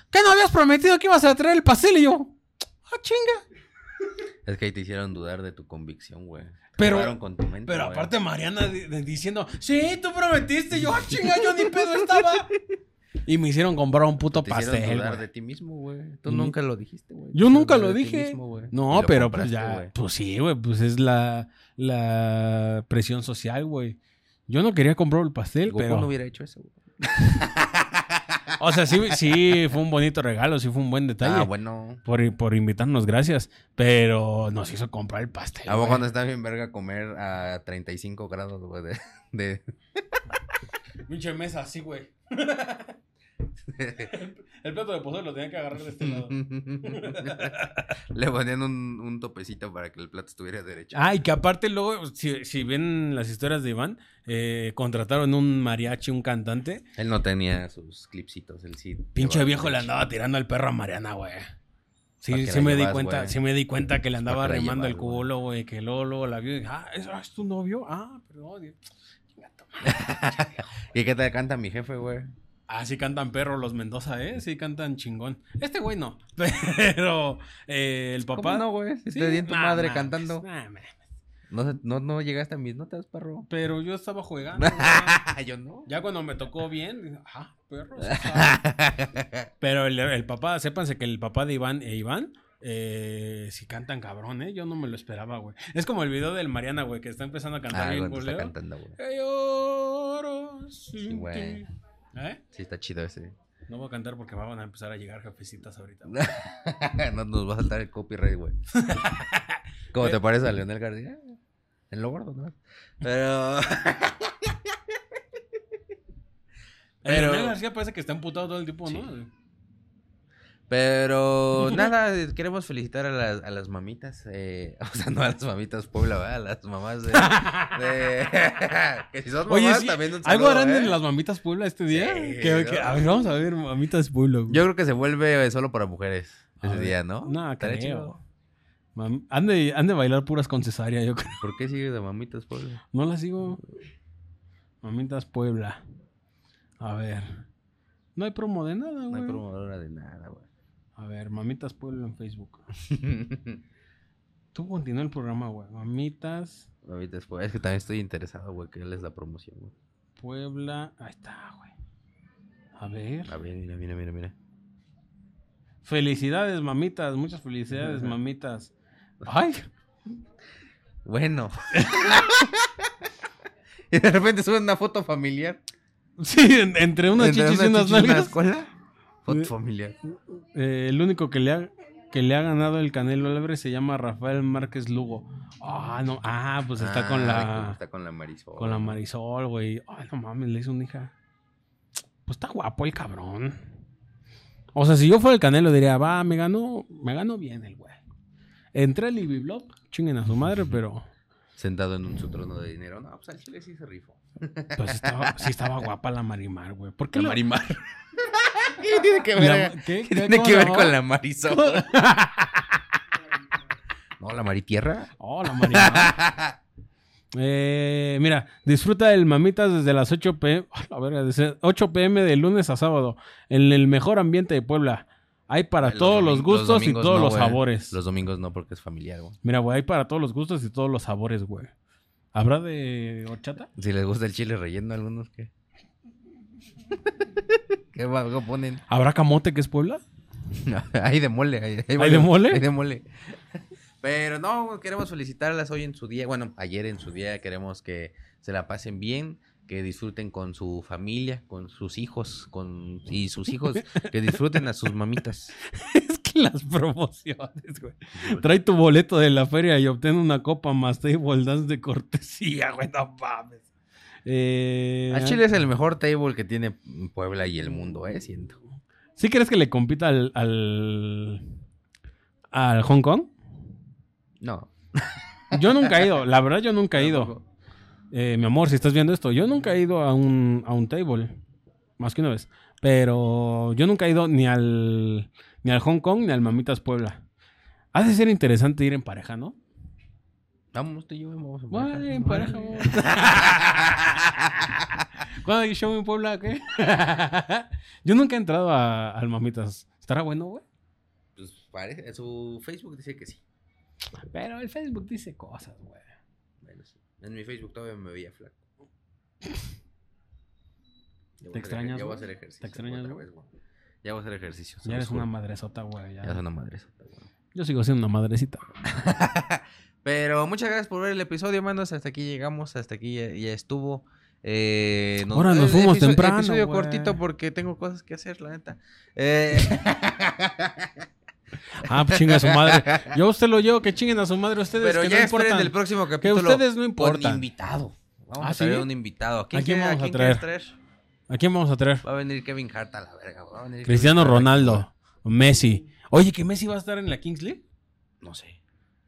¿qué no habías prometido que ibas a traer el pastel? Y yo, ah, chinga. Es que ahí te hicieron dudar de tu convicción, güey. Pero- con tu mente, Pero aparte Mariana di- di- diciendo, sí, tú prometiste, yo, ah, chinga, yo ni pedo estaba. <laughs> Y me hicieron comprar un puto Te hicieron pastel, dudar de ti mismo, güey. Tú Y- nunca lo dijiste, güey. Yo nunca lo dije. mismo, no, lo pero pues ya. güey. Pues sí, güey. Pues es la, la presión social, güey. Yo no quería comprar el pastel, Goku pero. no hubiera hecho eso, güey. <laughs> O sea, sí, sí, fue un bonito regalo, sí fue un buen detalle. Ah, bueno. por, por invitarnos, gracias. Pero nos hizo comprar el pastel. ¿A güey. no está bien verga comer a 35 grados, güey? De, de- Pinche mesa así, güey. <laughs> El plato de pozole lo tenía que agarrar de este lado. <laughs> Le ponían un, un topecito para que el plato estuviera derecho. Ah, y que aparte luego, si, si ven las historias de Iván, eh, contrataron un mariachi, un cantante. Él no tenía sus clipsitos, él sí. Pinche viejo le andaba tirando al perro a Mariana, güey. ¿Pa' Sí, sí me di cuenta, sí me di cuenta que le andaba ¿Pa' qué la remando el llevas, güey? culo, güey, que luego, luego la vio y dije, ah, ¿es, ah, ¿es tu novio? Ah, perdón. ¿Y <laughs> qué te canta mi jefe, güey? Ah, sí cantan perro los Mendoza, ¿eh? Sí cantan chingón. Este güey no, <laughs> pero eh, el papá... ¿Cómo no, güey? Si Sí, te di en tu nah, madre cantando. nah, mames. No, no, no llegaste a mis notas, perro. Pero yo estaba jugando. <laughs> Yo no. Ya cuando me tocó bien, ah, perro. sí sabe". <laughs> Pero el, el papá, sépanse que el papá de Iván e Iván, eh, sí cantan cabrón, ¿eh? Yo no me lo esperaba, güey. Es como el video del Mariana, güey, que está empezando a cantar Ah, bien cuando está cantando, güey. Que lloro sin Sí, güey. ti. ¿Eh? Sí, está chido ese. No voy a cantar porque van a empezar a llegar jefecitas ahorita. <laughs> no nos va a saltar el copyright, güey. <laughs> ¿Cómo te parece a Leonel García? En lo gordo, ¿no? Pero. <laughs> El Pero- Leonel García parece que está emputado todo el tiempo, Sí. ¿no? Pero <laughs> nada, eh, queremos felicitar a las, a las mamitas, eh, <laughs> o sea, no a las mamitas Puebla, ¿verdad? A las mamás de... de- <laughs> que si son mamás, Oye, sí, también un ¿algo harán ¿eh? en las mamitas Puebla este día? Sí, Que- que- ¿no? a ver, vamos a ver, mamitas Puebla. güey. Yo creo que se vuelve solo para mujeres A ese ver. día, ¿no? No, creo. chido. Mam- Han de, han de bailar puras con cesárea, yo creo. ¿Por qué sigue de mamitas Puebla? No las sigo. Mamitas Puebla. A ver. No hay promo de nada, No güey. hay promotora de nada, güey. A ver, Mamitas Puebla en Facebook. <laughs> Tú continúa el programa, güey. Mamitas Mamitas Puebla. Es que también estoy interesado, güey, que les da promoción, güey. Puebla. Ahí está, güey. A ver. A ver, mira, mira, mira, mira. Felicidades, mamitas. Muchas felicidades, <laughs> mamitas. <laughs> Ay, Bueno. y de repente suben una foto familiar. sí, en- entre unas Entre chichis y unas nalgas. Foto Eh, familiar. Eh, el único que le ha que le ha ganado el Canelo Álvarez se llama Rafael Márquez Lugo. Ah, no, ah, pues está con Ah, la Está con la Marisol. con la Marisol, güey. Ay, no mames, le hizo una hija. Pues está guapo el cabrón. O sea, si yo fuera el Canelo diría, va, me ganó, me ganó bien el güey. Entré al Libby Blog, chinguen a su madre, pero Sentado en un, su trono de dinero. No, pues al chile sí se rifó. pues estaba, sí estaba guapa la Marimar, güey. ¿Por qué La la- Marimar. <laughs> <laughs> ¿Qué tiene que ver? ¿qué? ¿Qué ¿Qué? tiene ¿Cómo que ver con la Marisol? <laughs> no, la Maritierra. Oh, la Marimar. <laughs> Eh, mira, disfruta del Mamitas desde las 8 pm, a la verga, desde 8 pm de lunes a sábado, en el mejor ambiente de Puebla. Hay para Los todos los gustos y todos no, los güey. sabores. Los domingos no, porque es familiar, güey. Mira, güey, hay para todos los gustos y todos los sabores, güey. ¿Habrá de horchata? Si les gusta el chile relleno a algunos, ¿qué? <laughs> ¿Qué qué ponen? ¿Habrá camote que es Puebla? <laughs> hay de mole. Hay, hay ¿Hay de mole? Hay de mole. <laughs> Pero no, queremos felicitarlas hoy en su día. Bueno, ayer en su día queremos que se la pasen bien, que disfruten con su familia, con sus hijos, con y sus hijos que disfruten a sus mamitas. es que las promociones, güey. Trae tu boleto de la feria y obtén una copa más table dance de cortesía, güey, no mames. Eh, A Chile es el mejor table que tiene Puebla y el mundo, ¿eh? Siento. ¿Sí crees que le compita al, al, al Hong Kong? No. <laughs> Yo nunca he ido, la verdad yo nunca he ido. Eh, mi amor, si estás viendo esto, yo nunca he ido a un, a un table, más que una vez. Pero yo nunca he ido ni al, ni al Hong Kong ni al Mamitas Puebla. Ha de ser interesante ir en pareja, ¿no? Vamos, tú y yo vamos pareja. en pareja, vamos. <laughs> ¿Cuándo hay show en Puebla? ¿Qué? <laughs> yo nunca he entrado a- al Mamitas. ¿Estará bueno, güey? Pues parece, su Facebook dice que sí. Pero el Facebook dice cosas, güey. Bueno, sí. En mi Facebook todavía me veía flaco. Hacer extrañas, Ya voy a güey? hacer ejercicio. ¿Te extrañas, otra güey? vez, güey. Ya voy a hacer ejercicio. Ya eres una madresota, güey. ya. Ya es una madre. Yo sigo siendo una madrecita. <laughs> Pero muchas gracias por ver el episodio, manos. Hasta aquí llegamos, hasta aquí ya, ya estuvo. Eh, Ahora nos fuimos episodio- temprano, Episodio cortito porque tengo cosas que hacer, la neta. Eh, <laughs> Ah, pues chinga a su madre. Yo a usted lo llevo, que chinguen a su madre ustedes. pero que ya no esperen el próximo Que capítulo. ustedes no Con importan. invitado. Vamos ¿Ah, a traer sí? un invitado. ¿A quién quiere- vamos a traer? ¿A quién vamos a traer? Va a venir Kevin Hart a la verga. va a venir Cristiano Ronaldo. Messi. Oye, que Messi va a estar en la Kings League. No sé.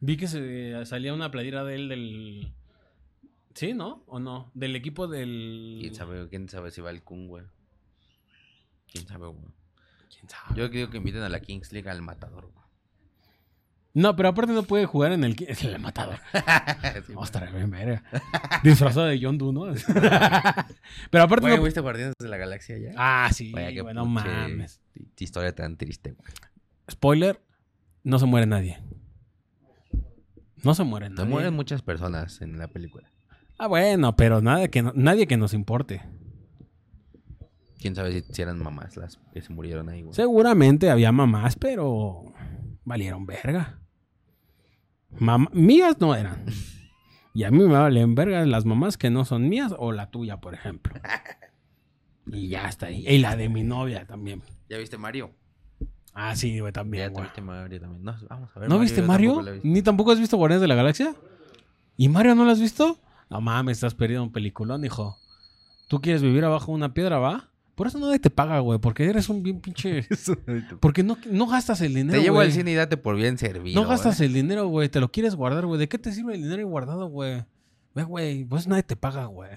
Vi que se salía una playera de él del. ¿Sí, no? ¿O no? Del equipo del. ¿Quién sabe, quién sabe si va el Kun, güey? ¿Quién sabe, güey? ¿Quién sabe? Yo creo que inviten a la Kings League al matador, güey. No, pero aparte no puede jugar en el. en el matador. <laughs> Sí, estar bien, verga. Disfrazado de John Doe, ¿no? <laughs> pero aparte Güey, no. ¿viste Guardianes de la Galaxia ya? Ah, sí, Vaya, qué güey, no pinche mames. hi- Historia tan triste, güey. Spoiler: no se muere nadie. No se muere Se nadie. mueren muchas personas en la película. Ah, bueno, pero nada que no- nadie que nos importe. Quién sabe si, si eran mamás las que se murieron ahí, güey. Seguramente había mamás, pero valieron verga. Mam- mías no eran. <laughs> Y a mí me valen verga las mamás que no son mías o la tuya, por ejemplo. <laughs> Y ya está ahí. Y la de mi novia también. ¿Ya viste Mario? Ah, sí, güey, Ya también, güey. viste Mario también. No, vamos a ver. ¿No viste Mario? tampoco. ¿Ni tampoco has visto Guardianes de la Galaxia? ¿Y Mario no lo has visto? No mames, estás perdiendo un peliculón, hijo. ¿Tú quieres vivir abajo de una piedra, va? Por eso nadie te paga, güey, porque eres un bien pinche... <laughs> Porque no, no gastas el dinero, Te llevo güey. al cine y date por bien servido. No gastas ¿eh? el dinero, güey. Te lo quieres guardar, güey. ¿De qué te sirve el dinero guardado, güey? Ve, güey. Pues nadie te paga, güey.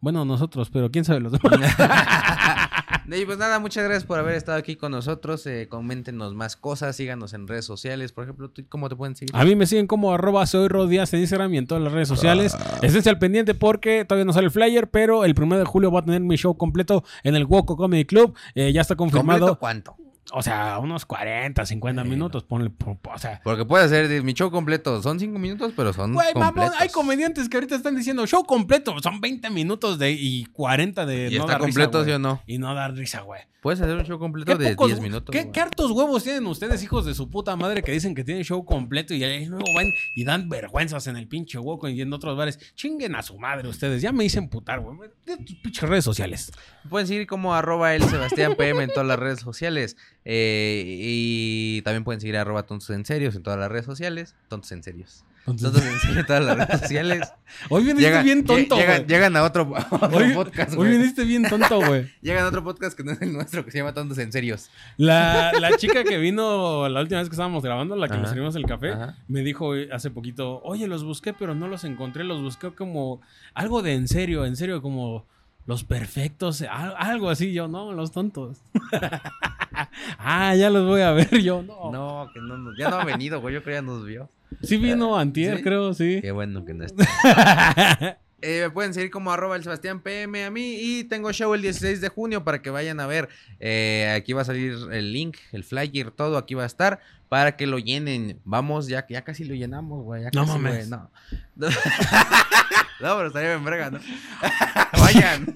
Bueno, nosotros, pero quién sabe los demás. <laughs> <laughs> <laughs> Y pues nada, muchas gracias por haber estado aquí con nosotros. Eh, coméntenos más cosas, síganos en redes sociales. Por ejemplo, ¿tú ¿cómo te pueden seguir? A mí me siguen como arroba soy Rodíaz en Instagram y en todas las redes sociales. Esténse al pendiente porque todavía no sale el flyer, pero el primero de julio voy a tener mi show completo en el Woco Comedy Club. Eh, ya está confirmado. ¿Completo cuánto? O sea, unos 40, 50 Bueno. minutos. Ponle, po- po- o sea, Porque puede ser mi show completo. Son cinco minutos, pero son Güey, mamón, hay comediantes que ahorita están diciendo show completo. Son 20 minutos de y 40 de ¿Y no está dar risa, completo, güey. sí o no? Y no dar risa, güey. Puedes hacer un show completo ¿Qué de pocos- 10 minutos. ¿qué, güey. qué hartos huevos tienen ustedes, hijos de su puta madre, que dicen que tienen show completo y ahí luego van y dan vergüenzas en el pinche hueco y en otros bares? Chinguen a su madre ustedes. Ya me dicen putar, güey. De tus pinches redes sociales. Pueden seguir como arroba el Sebastián PM en todas las redes sociales. Eh, y también pueden seguir arroba tontos en serios en todas las redes sociales. Tontos en serios. Entonces, Tontos en serios en todas las redes sociales. <laughs> hoy viniste bien tonto, lle- llegan, a otro, a otro Hoy, podcast, hoy viniste bien tonto, güey. <laughs> Llegan a otro podcast que no es el nuestro, que se llama Tontos en Serios. La, la chica que vino la última vez que estábamos grabando, la que nos Ajá. servimos el café, Ajá. me dijo hace poquito, oye, los busqué, pero no los encontré, los busqué como algo de en serio, en serio, como los perfectos, al- algo así, yo, no, los tontos. <laughs> ah, ya los voy a ver, yo, no. No, que no, ya no ha venido, güey. Yo creo que ya nos vio. Sí vino antier, ¿sí? creo, sí. Qué bueno que no está. <laughs> Eh, me pueden seguir como arroba el Sebastián PM a mí y tengo show el 16 de junio para que vayan a ver. Eh, aquí va a salir el link, el flyer, todo aquí va a estar para que lo llenen. Vamos, ya, ya casi lo llenamos, güey. No casi, mames. güey, No. <laughs> no, pero estaría bien verga, ¿no? <laughs> vayan.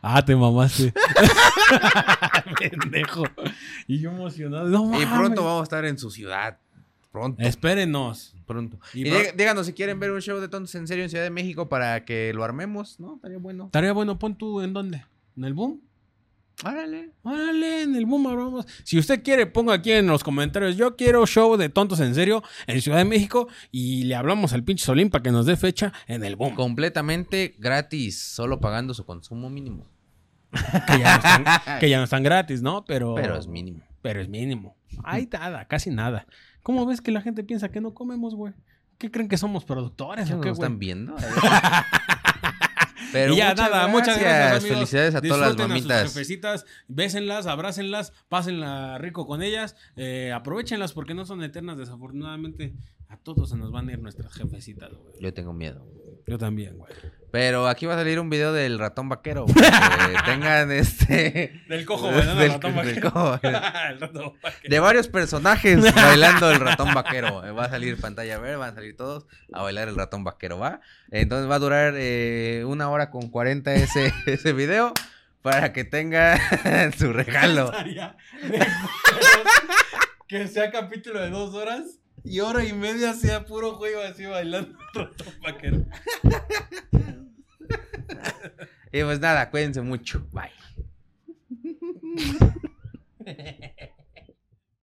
Ah, te mamaste. <laughs> Pendejo. Y yo emocionado. No, Y pronto vamos a estar en su ciudad. Pronto. Espérenos. Pronto. Y Y, va- dí- díganos si quieren ver un show de tontos en serio en Ciudad de México para que lo armemos, ¿no? Estaría bueno. Estaría bueno, pon tú en dónde? ¿En el boom? Órale. Órale, en el boom vamos. Si usted quiere, ponga aquí en los comentarios. Yo quiero show de tontos en serio en Ciudad de México. Y le hablamos al pinche Solín para que nos dé fecha en el boom. Completamente gratis, solo pagando su consumo mínimo. Que ya no están, que ya no están gratis, ¿no? Pero, Pero es mínimo. pero es mínimo. Hay nada, casi nada. ¿Cómo ves que la gente piensa que no comemos, güey? ¿Qué creen que somos productores ¿No o qué, nos güey? están viendo? <laughs> Pero y ya, muchas nada, muchas gracias. amigos. Felicidades a todas las Disfruten a mamitas. sus jefecitas, bésenlas, abrácenlas, pásenla rico con ellas, eh, aprovechenlas porque no son eternas, desafortunadamente. A todos se nos van a ir nuestras jefecitas, güey. Yo tengo miedo. Yo también, güey. Pero aquí va a salir un video del ratón vaquero. que <laughs> tengan este. Del cojo, no Del- ratón del vaquero. cojo. <laughs> El ratón vaquero. De varios personajes <laughs> bailando el ratón vaquero. Va a salir pantalla verde, van a salir todos a bailar el ratón vaquero, ¿va? Entonces va a durar eh, una hora con 40 ese, ese video para que tenga su regalo. Que sea capítulo de dos horas y hora y media sea puro juego así bailando. Y pues nada, cuídense mucho. Bye. <laughs>